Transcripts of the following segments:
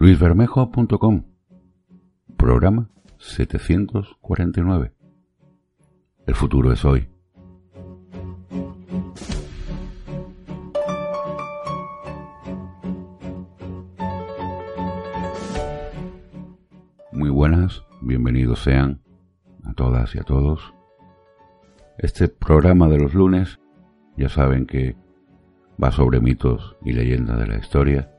luisbermejo.com Programa 749 El futuro es hoy. Muy buenas, bienvenidos sean a todas y a todos. Este programa de los lunes ya saben que va sobre mitos y leyendas de la historia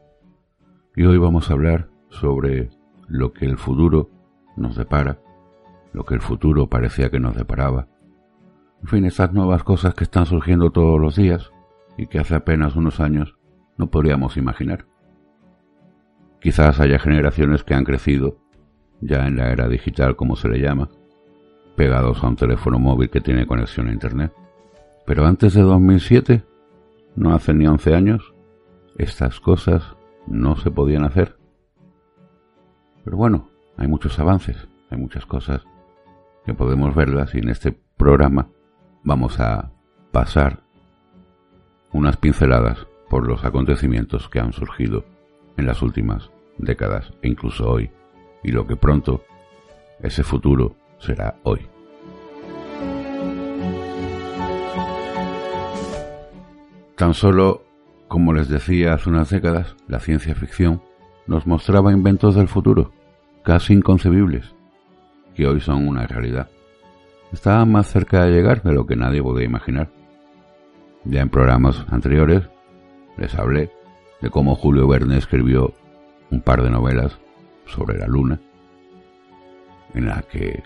y hoy vamos a hablar sobre lo que el futuro nos depara, lo que el futuro parecía que nos deparaba. En fin, esas nuevas cosas que están surgiendo todos los días y que hace apenas unos años no podríamos imaginar. Quizás haya generaciones que han crecido ya en la era digital, como se le llama, pegados a un teléfono móvil que tiene conexión a Internet. Pero antes de 2007, no hace ni 11 años, estas cosas no se podían hacer. Pero bueno, hay muchos avances, hay muchas cosas que podemos verlas y en este programa vamos a pasar unas pinceladas por los acontecimientos que han surgido en las últimas décadas e incluso hoy y lo que pronto ese futuro será hoy. Tan solo como les decía hace unas décadas, la ciencia ficción nos mostraba inventos del futuro, casi inconcebibles, que hoy son una realidad. Estaban más cerca de llegar de lo que nadie podía imaginar. Ya en programas anteriores les hablé de cómo Julio Verne escribió un par de novelas sobre la luna, en la que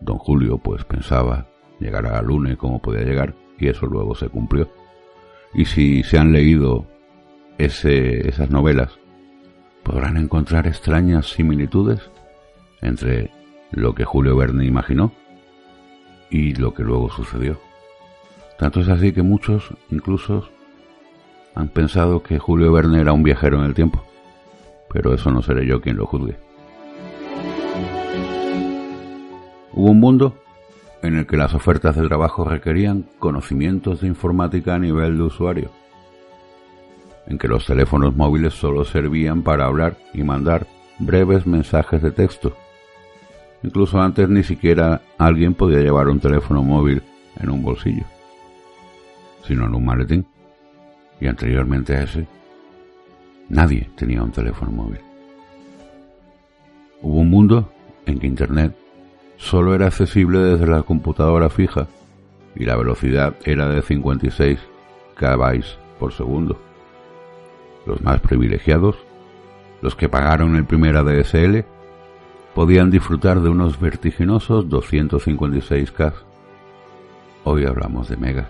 don Julio pues pensaba llegar a la luna y cómo podía llegar, y eso luego se cumplió. Y si se han leído ese, esas novelas, podrán encontrar extrañas similitudes entre lo que Julio Verne imaginó y lo que luego sucedió. Tanto es así que muchos incluso han pensado que Julio Verne era un viajero en el tiempo, pero eso no seré yo quien lo juzgue. Hubo un mundo en el que las ofertas de trabajo requerían conocimientos de informática a nivel de usuario, en que los teléfonos móviles solo servían para hablar y mandar breves mensajes de texto. Incluso antes ni siquiera alguien podía llevar un teléfono móvil en un bolsillo, sino en un maletín. Y anteriormente a ese, nadie tenía un teléfono móvil. Hubo un mundo en que Internet solo era accesible desde la computadora fija y la velocidad era de 56 KB por segundo. Los más privilegiados, los que pagaron el primer ADSL, podían disfrutar de unos vertiginosos 256K. Hoy hablamos de megas.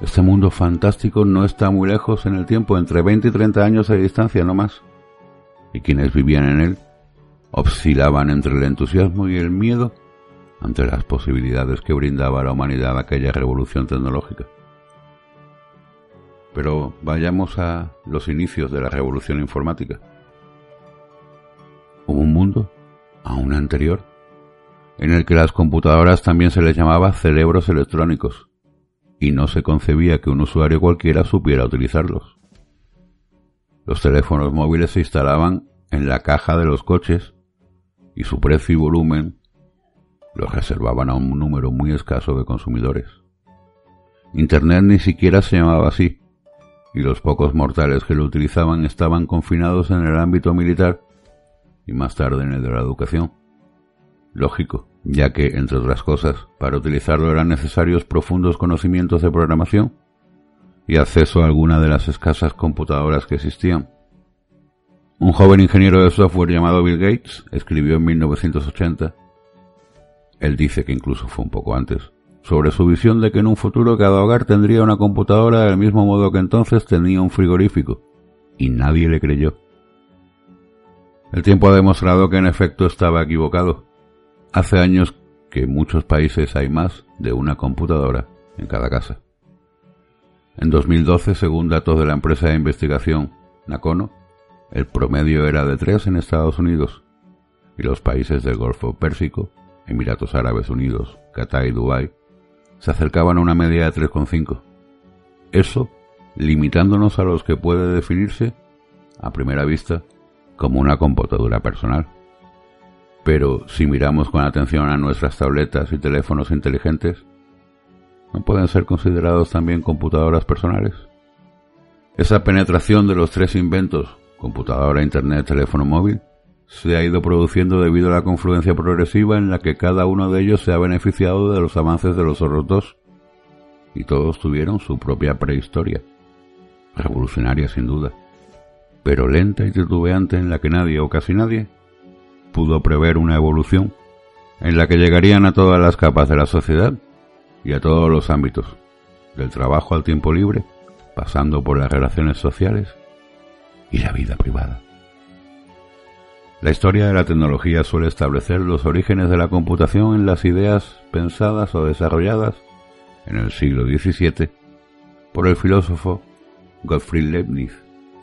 Este mundo fantástico no está muy lejos en el tiempo, entre 20 y 30 años de distancia no más. Y quienes vivían en él oscilaban entre el entusiasmo y el miedo ante las posibilidades que brindaba a la humanidad aquella revolución tecnológica. Pero vayamos a los inicios de la revolución informática. Hubo un mundo, aún anterior, en el que las computadoras también se les llamaba cerebros electrónicos, y no se concebía que un usuario cualquiera supiera utilizarlos. Los teléfonos móviles se instalaban en la caja de los coches y su precio y volumen los reservaban a un número muy escaso de consumidores. Internet ni siquiera se llamaba así, y los pocos mortales que lo utilizaban estaban confinados en el ámbito militar y más tarde en el de la educación. Lógico, ya que, entre otras cosas, para utilizarlo eran necesarios profundos conocimientos de programación y acceso a alguna de las escasas computadoras que existían. Un joven ingeniero de software llamado Bill Gates escribió en 1980, él dice que incluso fue un poco antes, sobre su visión de que en un futuro cada hogar tendría una computadora del mismo modo que entonces tenía un frigorífico, y nadie le creyó. El tiempo ha demostrado que en efecto estaba equivocado. Hace años que en muchos países hay más de una computadora en cada casa. En 2012, según datos de la empresa de investigación Nacono, el promedio era de 3 en Estados Unidos y los países del Golfo Pérsico, Emiratos Árabes Unidos, Qatar y Dubái, se acercaban a una media de 3,5. Eso limitándonos a los que puede definirse, a primera vista, como una computadora personal. Pero si miramos con atención a nuestras tabletas y teléfonos inteligentes, ¿no pueden ser considerados también computadoras personales? Esa penetración de los tres inventos, computadora, internet, teléfono móvil, se ha ido produciendo debido a la confluencia progresiva en la que cada uno de ellos se ha beneficiado de los avances de los otros dos, y todos tuvieron su propia prehistoria, revolucionaria sin duda, pero lenta y titubeante en la que nadie o casi nadie pudo prever una evolución en la que llegarían a todas las capas de la sociedad y a todos los ámbitos, del trabajo al tiempo libre, pasando por las relaciones sociales y la vida privada. La historia de la tecnología suele establecer los orígenes de la computación en las ideas pensadas o desarrolladas en el siglo XVII por el filósofo Gottfried Leibniz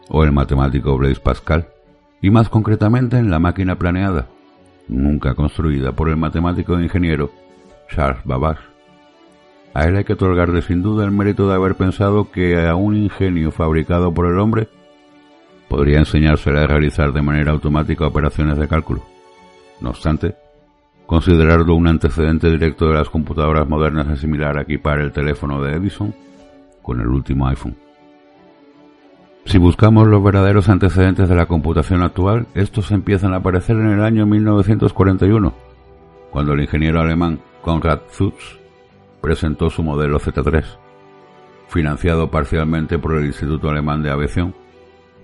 o el matemático Blaise Pascal, y más concretamente en la máquina planeada, nunca construida por el matemático e ingeniero Charles Babbage. A él hay que otorgarle sin duda el mérito de haber pensado que a un ingenio fabricado por el hombre podría enseñársele a realizar de manera automática operaciones de cálculo. No obstante, considerarlo un antecedente directo de las computadoras modernas es similar a equipar el teléfono de Edison con el último iPhone. Si buscamos los verdaderos antecedentes de la computación actual, estos empiezan a aparecer en el año 1941, cuando el ingeniero alemán Konrad Zuse presentó su modelo Z3, financiado parcialmente por el Instituto Alemán de Aviación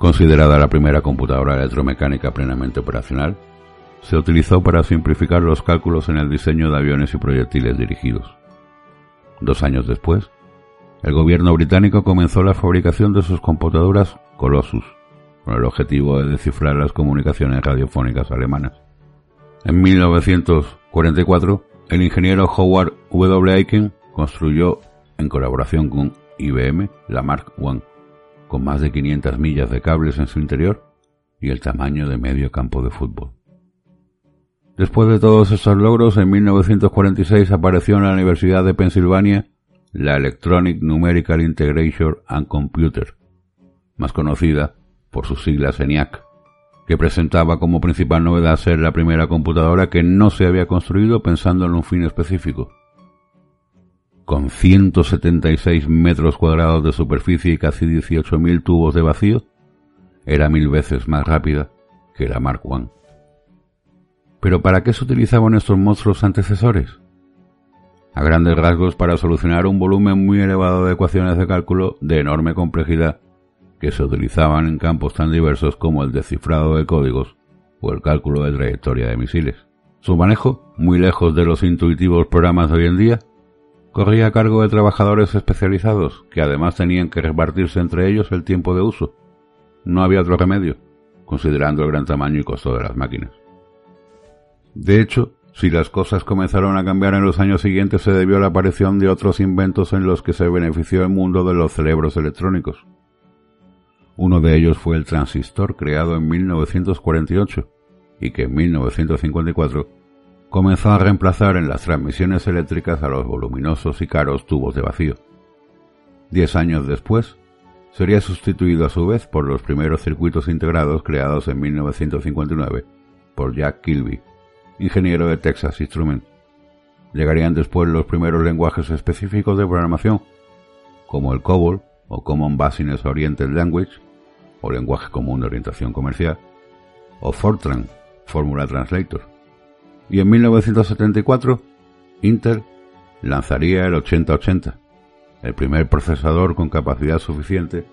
Considerada la primera computadora electromecánica plenamente operacional, se utilizó para simplificar los cálculos en el diseño de aviones y proyectiles dirigidos. Dos años después, el gobierno británico comenzó la fabricación de sus computadoras Colossus, con el objetivo de descifrar las comunicaciones radiofónicas alemanas. En 1944, el ingeniero Howard W. Aiken construyó, en colaboración con IBM, la Mark I con más de 500 millas de cables en su interior y el tamaño de medio campo de fútbol. Después de todos estos logros, en 1946 apareció en la Universidad de Pensilvania la Electronic Numerical Integration and Computer, más conocida por sus siglas ENIAC, que presentaba como principal novedad ser la primera computadora que no se había construido pensando en un fin específico, con 176 metros cuadrados de superficie y casi 18.000 tubos de vacío, era mil veces más rápida que la Mark I. Pero ¿para qué se utilizaban estos monstruos antecesores? A grandes rasgos para solucionar un volumen muy elevado de ecuaciones de cálculo de enorme complejidad que se utilizaban en campos tan diversos como el descifrado de códigos o el cálculo de trayectoria de misiles. Su manejo, muy lejos de los intuitivos programas de hoy en día, corría a cargo de trabajadores especializados, que además tenían que repartirse entre ellos el tiempo de uso. No había otro remedio, considerando el gran tamaño y costo de las máquinas. De hecho, si las cosas comenzaron a cambiar en los años siguientes se debió a la aparición de otros inventos en los que se benefició el mundo de los cerebros electrónicos. Uno de ellos fue el transistor creado en 1948 y que en 1954 comenzó a reemplazar en las transmisiones eléctricas a los voluminosos y caros tubos de vacío. Diez años después, sería sustituido a su vez por los primeros circuitos integrados creados en 1959 por Jack Kilby, ingeniero de Texas Instruments. Llegarían después los primeros lenguajes específicos de programación, como el COBOL o Common Business Oriented Language, o lenguaje común de orientación comercial, o Fortran, Formula Translator y en 1974 Intel lanzaría el 8080, el primer procesador con capacidad suficiente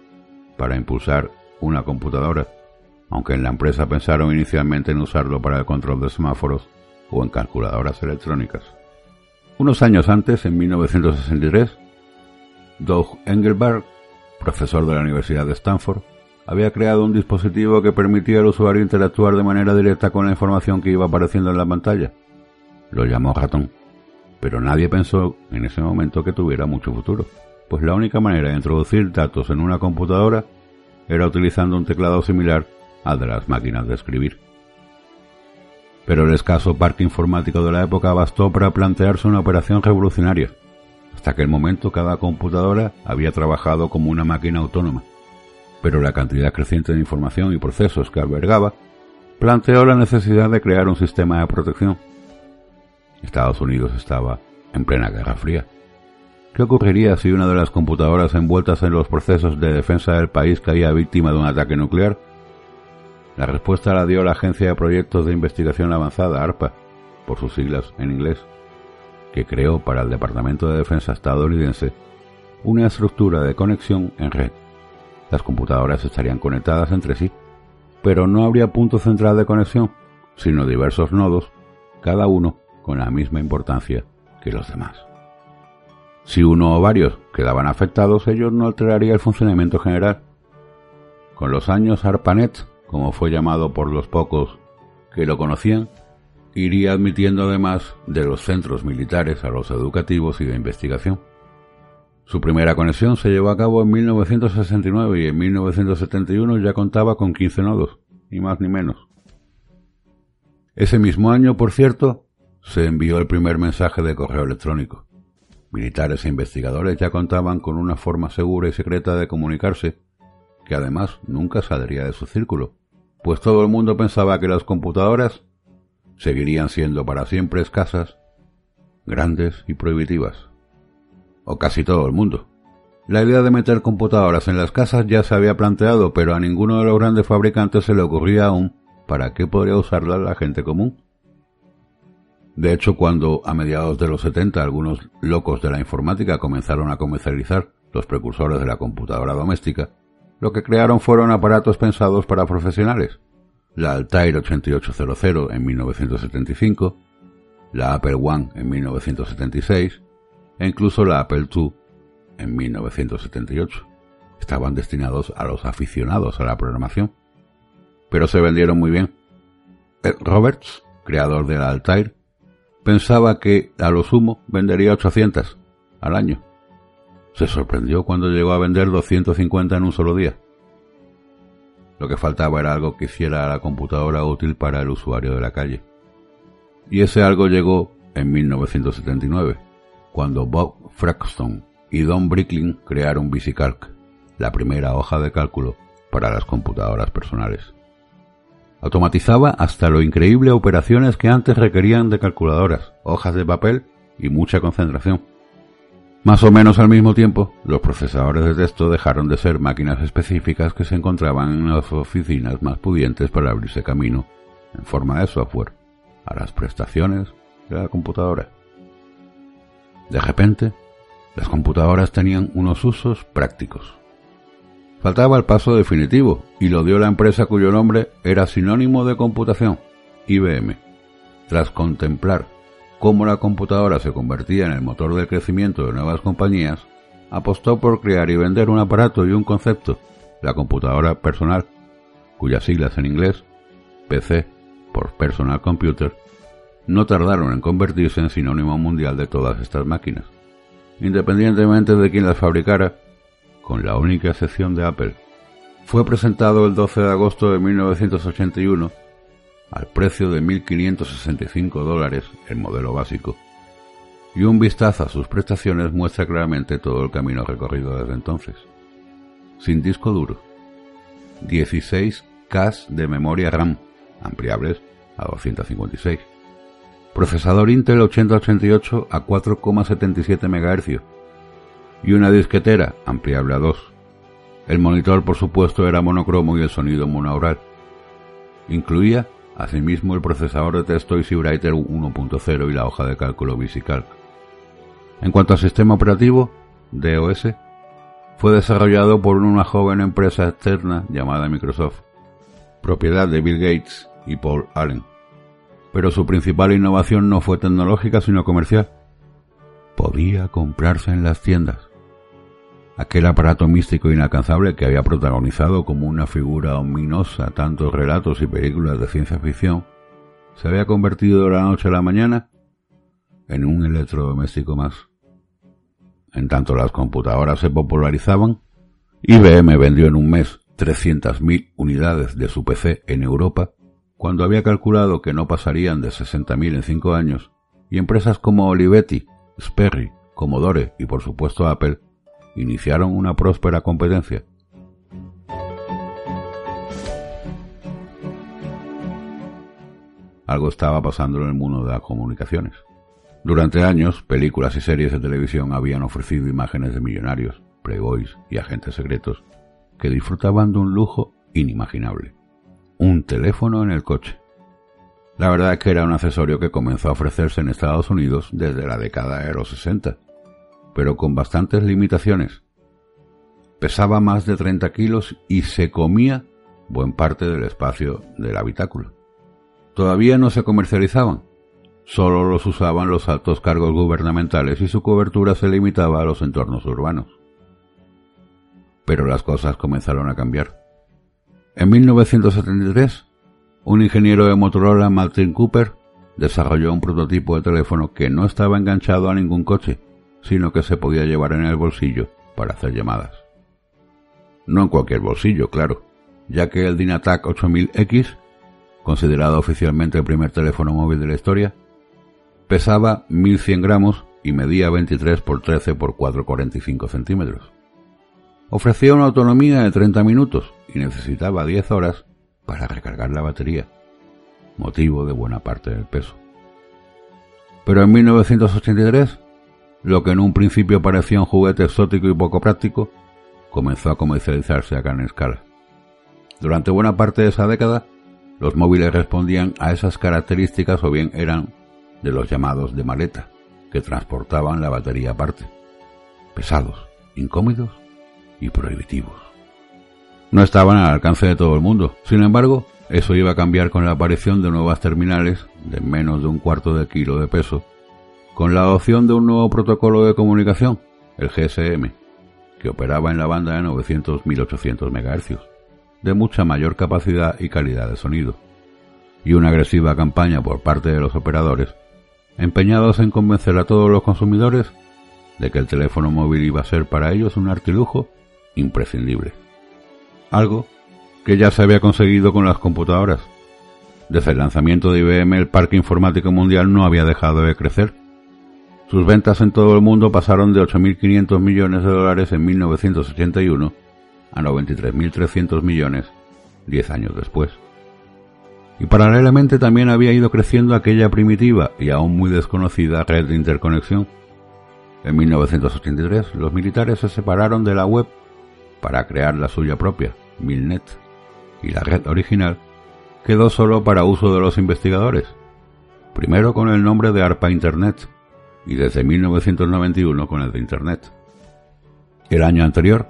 para impulsar una computadora, aunque en la empresa pensaron inicialmente en usarlo para el control de semáforos o en calculadoras electrónicas. Unos años antes, en 1963, Doug Engelberg, profesor de la Universidad de Stanford, había creado un dispositivo que permitía al usuario interactuar de manera directa con la información que iba apareciendo en la pantalla. Lo llamó ratón, pero nadie pensó en ese momento que tuviera mucho futuro, pues la única manera de introducir datos en una computadora era utilizando un teclado similar al de las máquinas de escribir. Pero el escaso parque informático de la época bastó para plantearse una operación revolucionaria. Hasta aquel momento cada computadora había trabajado como una máquina autónoma pero la cantidad creciente de información y procesos que albergaba planteó la necesidad de crear un sistema de protección. Estados Unidos estaba en plena Guerra Fría. ¿Qué ocurriría si una de las computadoras envueltas en los procesos de defensa del país caía víctima de un ataque nuclear? La respuesta la dio la Agencia de Proyectos de Investigación Avanzada, ARPA, por sus siglas en inglés, que creó para el Departamento de Defensa estadounidense una estructura de conexión en red. Las computadoras estarían conectadas entre sí, pero no habría punto central de conexión, sino diversos nodos, cada uno con la misma importancia que los demás. Si uno o varios quedaban afectados, ello no alteraría el funcionamiento general. Con los años ARPANET, como fue llamado por los pocos que lo conocían, iría admitiendo además de los centros militares a los educativos y de investigación. Su primera conexión se llevó a cabo en 1969 y en 1971 ya contaba con 15 nodos, ni más ni menos. Ese mismo año, por cierto, se envió el primer mensaje de correo electrónico. Militares e investigadores ya contaban con una forma segura y secreta de comunicarse, que además nunca saldría de su círculo, pues todo el mundo pensaba que las computadoras seguirían siendo para siempre escasas, grandes y prohibitivas. O casi todo el mundo. La idea de meter computadoras en las casas ya se había planteado, pero a ninguno de los grandes fabricantes se le ocurría aún para qué podría usarla la gente común. De hecho, cuando a mediados de los 70 algunos locos de la informática comenzaron a comercializar los precursores de la computadora doméstica, lo que crearon fueron aparatos pensados para profesionales. La Altair 8800 en 1975, la Apple One en 1976 e incluso la Apple II en 1978. Estaban destinados a los aficionados a la programación. Pero se vendieron muy bien. Ed Roberts, creador de la Altair, pensaba que a lo sumo vendería 800 al año. Se sorprendió cuando llegó a vender 250 en un solo día. Lo que faltaba era algo que hiciera la computadora útil para el usuario de la calle. Y ese algo llegó en 1979, cuando Bob Fraxton y Don Bricklin crearon VisiCalc, la primera hoja de cálculo para las computadoras personales. Automatizaba hasta lo increíble operaciones que antes requerían de calculadoras, hojas de papel y mucha concentración. Más o menos al mismo tiempo, los procesadores de texto dejaron de ser máquinas específicas que se encontraban en las oficinas más pudientes para abrirse camino, en forma de software, a las prestaciones de la computadora. De repente, las computadoras tenían unos usos prácticos. Faltaba el paso definitivo y lo dio la empresa cuyo nombre era sinónimo de computación, IBM. Tras contemplar cómo la computadora se convertía en el motor del crecimiento de nuevas compañías, apostó por crear y vender un aparato y un concepto, la computadora personal, cuyas siglas en inglés, PC, por Personal Computer, no tardaron en convertirse en sinónimo mundial de todas estas máquinas. Independientemente de quién las fabricara, con la única excepción de Apple. Fue presentado el 12 de agosto de 1981 al precio de 1.565 dólares el modelo básico, y un vistazo a sus prestaciones muestra claramente todo el camino recorrido desde entonces. Sin disco duro, 16 K de memoria RAM, ampliables a 256, procesador Intel 8088 a 4,77 MHz, y una disquetera ampliable a dos. El monitor, por supuesto, era monocromo y el sonido monaural. Incluía, asimismo, el procesador de texto EasyWriter 1.0 y la hoja de cálculo VisiCalc. En cuanto al sistema operativo, DOS, fue desarrollado por una joven empresa externa llamada Microsoft, propiedad de Bill Gates y Paul Allen. Pero su principal innovación no fue tecnológica sino comercial. Podía comprarse en las tiendas aquel aparato místico inalcanzable que había protagonizado como una figura ominosa tantos relatos y películas de ciencia ficción, se había convertido de la noche a la mañana en un electrodoméstico más. En tanto las computadoras se popularizaban, IBM vendió en un mes 300.000 unidades de su PC en Europa, cuando había calculado que no pasarían de 60.000 en cinco años, y empresas como Olivetti, Sperry, Commodore y por supuesto Apple iniciaron una próspera competencia. algo estaba pasando en el mundo de las comunicaciones. Durante años, películas y series de televisión habían ofrecido imágenes de millonarios, playboys y agentes secretos que disfrutaban de un lujo inimaginable. Un teléfono en el coche. La verdad es que era un accesorio que comenzó a ofrecerse en Estados Unidos desde la década de los 60, pero con bastantes limitaciones. Pesaba más de 30 kilos y se comía buen parte del espacio del habitáculo. Todavía no se comercializaban, solo los usaban los altos cargos gubernamentales y su cobertura se limitaba a los entornos urbanos. Pero las cosas comenzaron a cambiar. En 1973, un ingeniero de Motorola, Martin Cooper, desarrolló un prototipo de teléfono que no estaba enganchado a ningún coche, sino que se podía llevar en el bolsillo para hacer llamadas. No en cualquier bolsillo, claro, ya que el Dynatac 8000X, considerado oficialmente el primer teléfono móvil de la historia, pesaba 1100 gramos y medía 23 por 13 por 4,45 centímetros. Ofrecía una autonomía de 30 minutos y necesitaba 10 horas para recargar la batería, motivo de buena parte del peso. Pero en 1983, lo que en un principio parecía un juguete exótico y poco práctico, comenzó a comercializarse a gran escala. Durante buena parte de esa década, los móviles respondían a esas características o bien eran de los llamados de maleta, que transportaban la batería aparte. Pesados, incómodos y prohibitivos. No estaban al alcance de todo el mundo. Sin embargo, eso iba a cambiar con la aparición de nuevas terminales de menos de un cuarto de kilo de peso, con la adopción de un nuevo protocolo de comunicación, el GSM, que operaba en la banda de 900-1800 MHz, de mucha mayor capacidad y calidad de sonido, y una agresiva campaña por parte de los operadores, empeñados en convencer a todos los consumidores de que el teléfono móvil iba a ser para ellos un artilujo imprescindible. Algo que ya se había conseguido con las computadoras. Desde el lanzamiento de IBM el parque informático mundial no había dejado de crecer. Sus ventas en todo el mundo pasaron de 8.500 millones de dólares en 1981 a 93.300 millones 10 años después. Y paralelamente también había ido creciendo aquella primitiva y aún muy desconocida red de interconexión. En 1983 los militares se separaron de la web para crear la suya propia, Milnet, y la red original quedó solo para uso de los investigadores, primero con el nombre de ARPA Internet y desde 1991 con el de Internet. El año anterior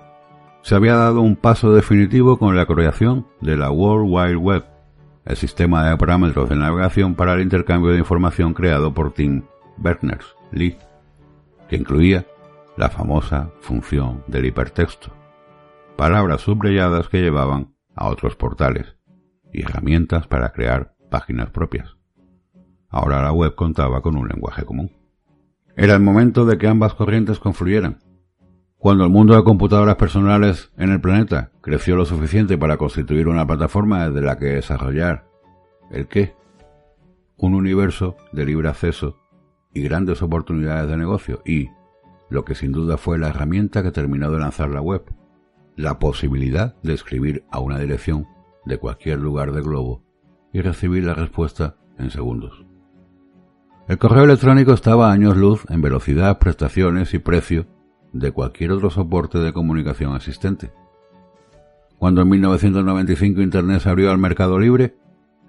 se había dado un paso definitivo con la creación de la World Wide Web, el sistema de parámetros de navegación para el intercambio de información creado por Tim Berners-Lee, que incluía la famosa función del hipertexto palabras subrayadas que llevaban a otros portales y herramientas para crear páginas propias. Ahora la web contaba con un lenguaje común. Era el momento de que ambas corrientes confluyeran. Cuando el mundo de computadoras personales en el planeta creció lo suficiente para constituir una plataforma desde la que desarrollar el qué, un universo de libre acceso y grandes oportunidades de negocio y, lo que sin duda fue la herramienta que terminó de lanzar la web, la posibilidad de escribir a una dirección de cualquier lugar del globo y recibir la respuesta en segundos. El correo electrónico estaba a años luz en velocidad, prestaciones y precio de cualquier otro soporte de comunicación existente. Cuando en 1995 Internet se abrió al mercado libre,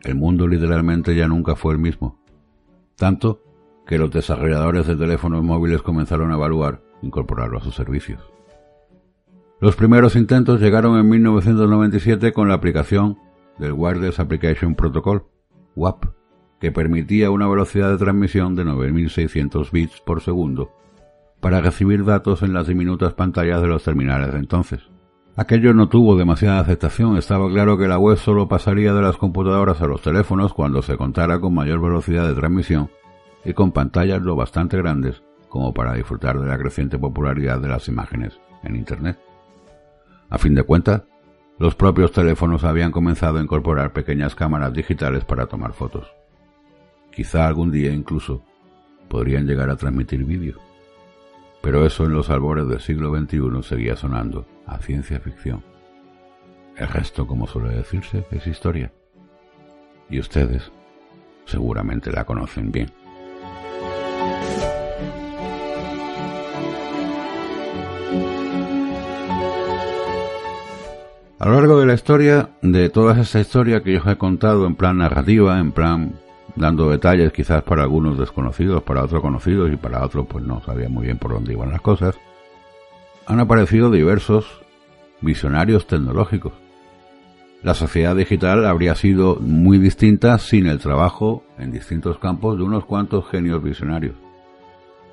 el mundo literalmente ya nunca fue el mismo. Tanto que los desarrolladores de teléfonos móviles comenzaron a evaluar incorporarlo a sus servicios. Los primeros intentos llegaron en 1997 con la aplicación del Wireless Application Protocol, WAP, que permitía una velocidad de transmisión de 9600 bits por segundo para recibir datos en las diminutas pantallas de los terminales de entonces. Aquello no tuvo demasiada aceptación, estaba claro que la web solo pasaría de las computadoras a los teléfonos cuando se contara con mayor velocidad de transmisión y con pantallas lo bastante grandes como para disfrutar de la creciente popularidad de las imágenes en Internet. A fin de cuentas, los propios teléfonos habían comenzado a incorporar pequeñas cámaras digitales para tomar fotos. Quizá algún día incluso podrían llegar a transmitir vídeo. Pero eso en los albores del siglo XXI seguía sonando a ciencia ficción. El resto, como suele decirse, es historia. Y ustedes seguramente la conocen bien. A lo largo de la historia, de toda esta historia que yo os he contado en plan narrativa, en plan dando detalles quizás para algunos desconocidos, para otros conocidos y para otros pues no sabía muy bien por dónde iban las cosas, han aparecido diversos visionarios tecnológicos. La sociedad digital habría sido muy distinta sin el trabajo en distintos campos de unos cuantos genios visionarios.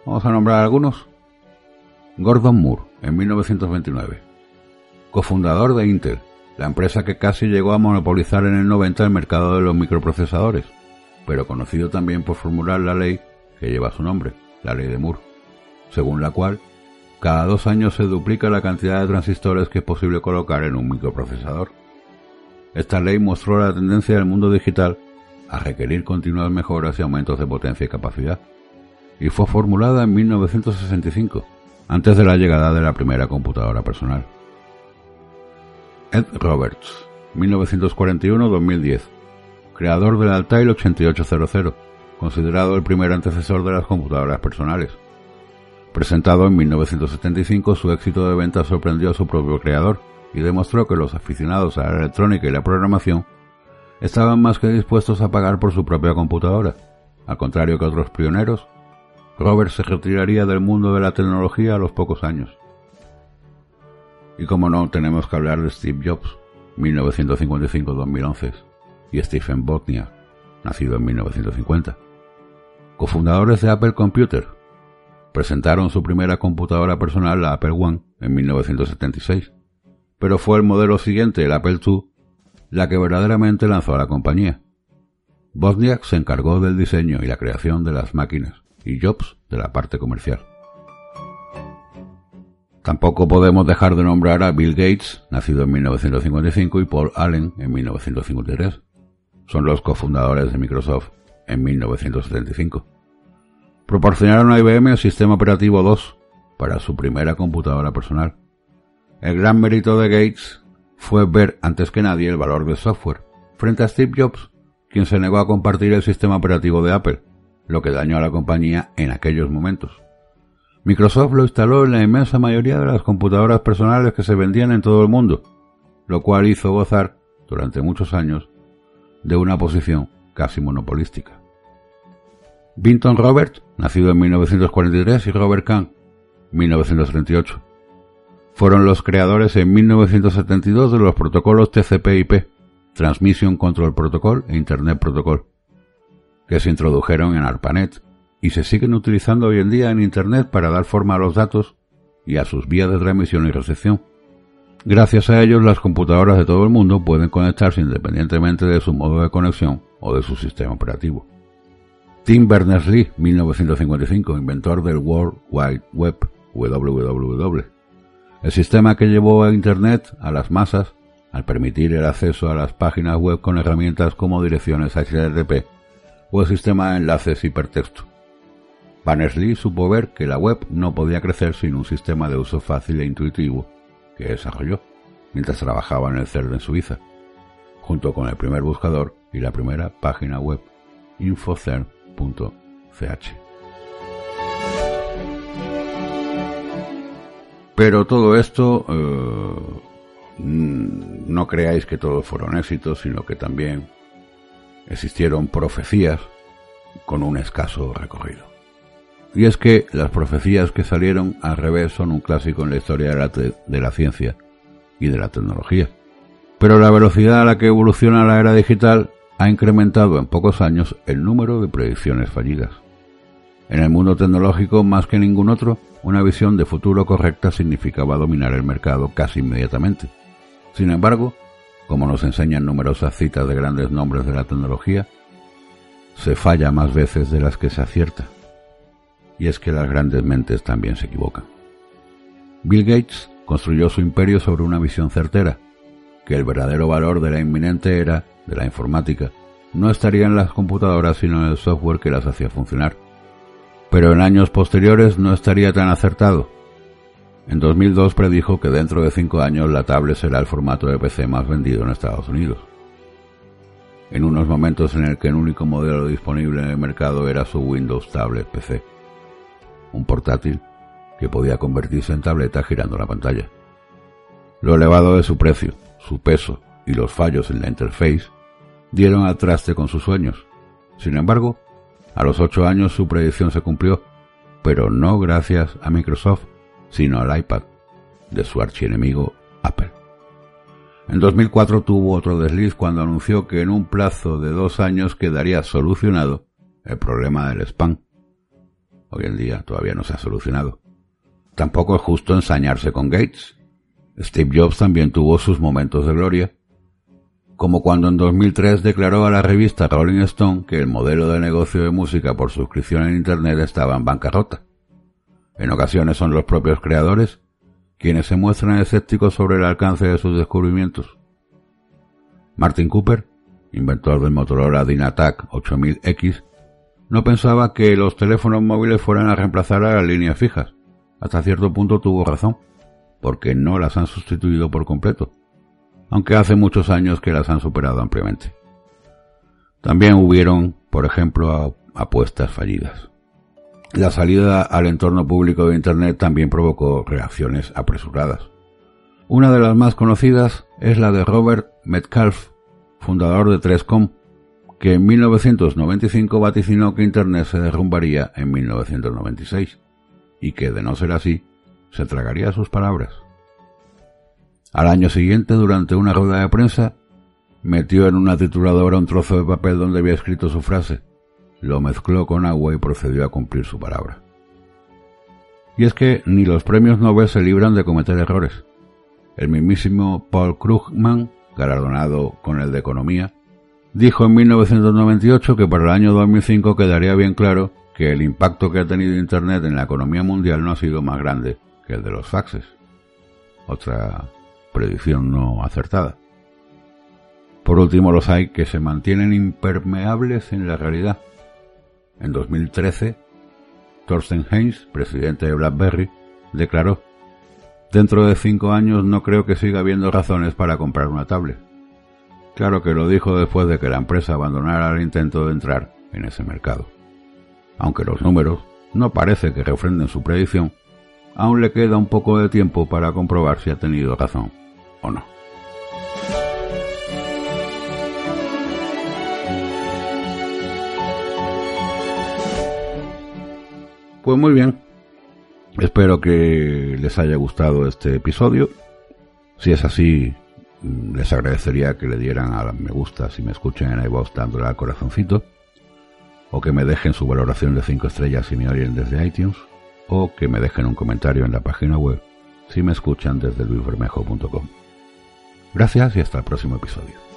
Vamos a nombrar algunos. Gordon Moore, en 1929 cofundador de Intel, la empresa que casi llegó a monopolizar en el 90 el mercado de los microprocesadores, pero conocido también por formular la ley que lleva su nombre, la ley de Moore, según la cual cada dos años se duplica la cantidad de transistores que es posible colocar en un microprocesador. Esta ley mostró la tendencia del mundo digital a requerir continuas mejoras y aumentos de potencia y capacidad, y fue formulada en 1965, antes de la llegada de la primera computadora personal. Ed Roberts, 1941-2010, creador del Altair 8800, considerado el primer antecesor de las computadoras personales. Presentado en 1975, su éxito de venta sorprendió a su propio creador y demostró que los aficionados a la electrónica y la programación estaban más que dispuestos a pagar por su propia computadora. Al contrario que otros pioneros, Roberts se retiraría del mundo de la tecnología a los pocos años. Y como no, tenemos que hablar de Steve Jobs, 1955-2011, y Stephen Wozniak, nacido en 1950. Cofundadores de Apple Computer, presentaron su primera computadora personal, la Apple One, en 1976, pero fue el modelo siguiente, el Apple II, la que verdaderamente lanzó a la compañía. Wozniak se encargó del diseño y la creación de las máquinas, y Jobs de la parte comercial. Tampoco podemos dejar de nombrar a Bill Gates, nacido en 1955, y Paul Allen en 1953. Son los cofundadores de Microsoft en 1975. Proporcionaron a IBM el sistema operativo 2 para su primera computadora personal. El gran mérito de Gates fue ver antes que nadie el valor del software, frente a Steve Jobs, quien se negó a compartir el sistema operativo de Apple, lo que dañó a la compañía en aquellos momentos. Microsoft lo instaló en la inmensa mayoría de las computadoras personales que se vendían en todo el mundo, lo cual hizo gozar, durante muchos años, de una posición casi monopolística. Vinton Robert, nacido en 1943, y Robert Kahn, 1938. Fueron los creadores en 1972 de los protocolos TCP/IP, Transmission Control Protocol e Internet Protocol, que se introdujeron en ARPANET y se siguen utilizando hoy en día en Internet para dar forma a los datos y a sus vías de transmisión y recepción. Gracias a ellos las computadoras de todo el mundo pueden conectarse independientemente de su modo de conexión o de su sistema operativo. Tim Berners-Lee, 1955, inventor del World Wide Web, WWW, el sistema que llevó a Internet a las masas al permitir el acceso a las páginas web con herramientas como direcciones HTTP o el sistema de enlaces hipertexto. Berners-Lee supo ver que la web no podía crecer sin un sistema de uso fácil e intuitivo que desarrolló mientras trabajaba en el CERN en Suiza, junto con el primer buscador y la primera página web infocern.ch. Pero todo esto, eh, no creáis que todos fueron éxitos, sino que también existieron profecías con un escaso recorrido. Y es que las profecías que salieron al revés son un clásico en la historia de la, ciencia y de la tecnología. Pero la velocidad a la que evoluciona la era digital ha incrementado en pocos años el número de predicciones fallidas. En el mundo tecnológico, más que ningún otro, una visión de futuro correcta significaba dominar el mercado casi inmediatamente. Sin embargo, como nos enseñan numerosas citas de grandes nombres de la tecnología, se falla más veces de las que se acierta y es que las grandes mentes también se equivocan. Bill Gates construyó su imperio sobre una visión certera, que el verdadero valor de la inminente era de la informática no estaría en las computadoras sino en el software que las hacía funcionar. Pero en años posteriores no estaría tan acertado. En 2002 predijo que dentro de cinco años la tablet será el formato de PC más vendido en Estados Unidos. en unos momentos en el que el único modelo disponible en el mercado era su Windows Tablet PC, un portátil que podía convertirse en tableta girando la pantalla. Lo elevado de su precio, su peso y los fallos en la interface dieron al traste con sus sueños. Sin embargo, a los ocho años su predicción se cumplió, pero no gracias a Microsoft, sino al iPad de su archienemigo Apple. En 2004 tuvo otro desliz cuando anunció que en un plazo de dos años quedaría solucionado el problema del spam. Hoy en día todavía no se ha solucionado. Tampoco es justo ensañarse con Gates. Steve Jobs también tuvo sus momentos de gloria, como cuando en 2003 declaró a la revista Rolling Stone que el modelo de negocio de música por suscripción en Internet estaba en bancarrota. En ocasiones son los propios creadores quienes se muestran escépticos sobre el alcance de sus descubrimientos. Martin Cooper, inventor del Motorola Dynatac 8000X, no pensaba que los teléfonos móviles fueran a reemplazar a las líneas fijas. Hasta cierto punto tuvo razón, porque no las han sustituido por completo, aunque hace muchos años que las han superado ampliamente. También hubieron, por ejemplo, apuestas fallidas. La salida al entorno público de Internet también provocó reacciones apresuradas. Una de las más conocidas es la de Robert Metcalf, fundador de 3Com, que en 1995 vaticinó que Internet se derrumbaría en 1996 y que, de no ser así, se tragaría sus palabras. Al año siguiente, durante una rueda de prensa, metió en una trituradora un trozo de papel donde había escrito su frase, lo mezcló con agua y procedió a cumplir su palabra. Y es que ni los premios Nobel se libran de cometer errores. El mismísimo Paul Krugman, galardonado con el de Economía, dijo en 1998 que para el año 2005 quedaría bien claro que el impacto que ha tenido Internet en la economía mundial no ha sido más grande que el de los faxes. Otra predicción no acertada. Por último, los hay que se mantienen impermeables en la realidad en 2013, Thorsten Heinz, presidente de BlackBerry, declaró, Dentro de cinco años no creo que siga habiendo razones para comprar una tablet. Claro que lo dijo después de que la empresa abandonara el intento de entrar en ese mercado. Aunque los números no parece que refrenden su predicción, aún le queda un poco de tiempo para comprobar si ha tenido razón o no. Pues muy bien. Espero que les haya gustado este episodio. Si es así, les agradecería que le dieran a me gusta si me escuchan en iVoox dándole al corazoncito. O que me dejen su valoración de 5 estrellas si me oyen desde iTunes. O que me dejen un comentario en la página web si me escuchan desde luisbermejo.com. Gracias y hasta el próximo episodio.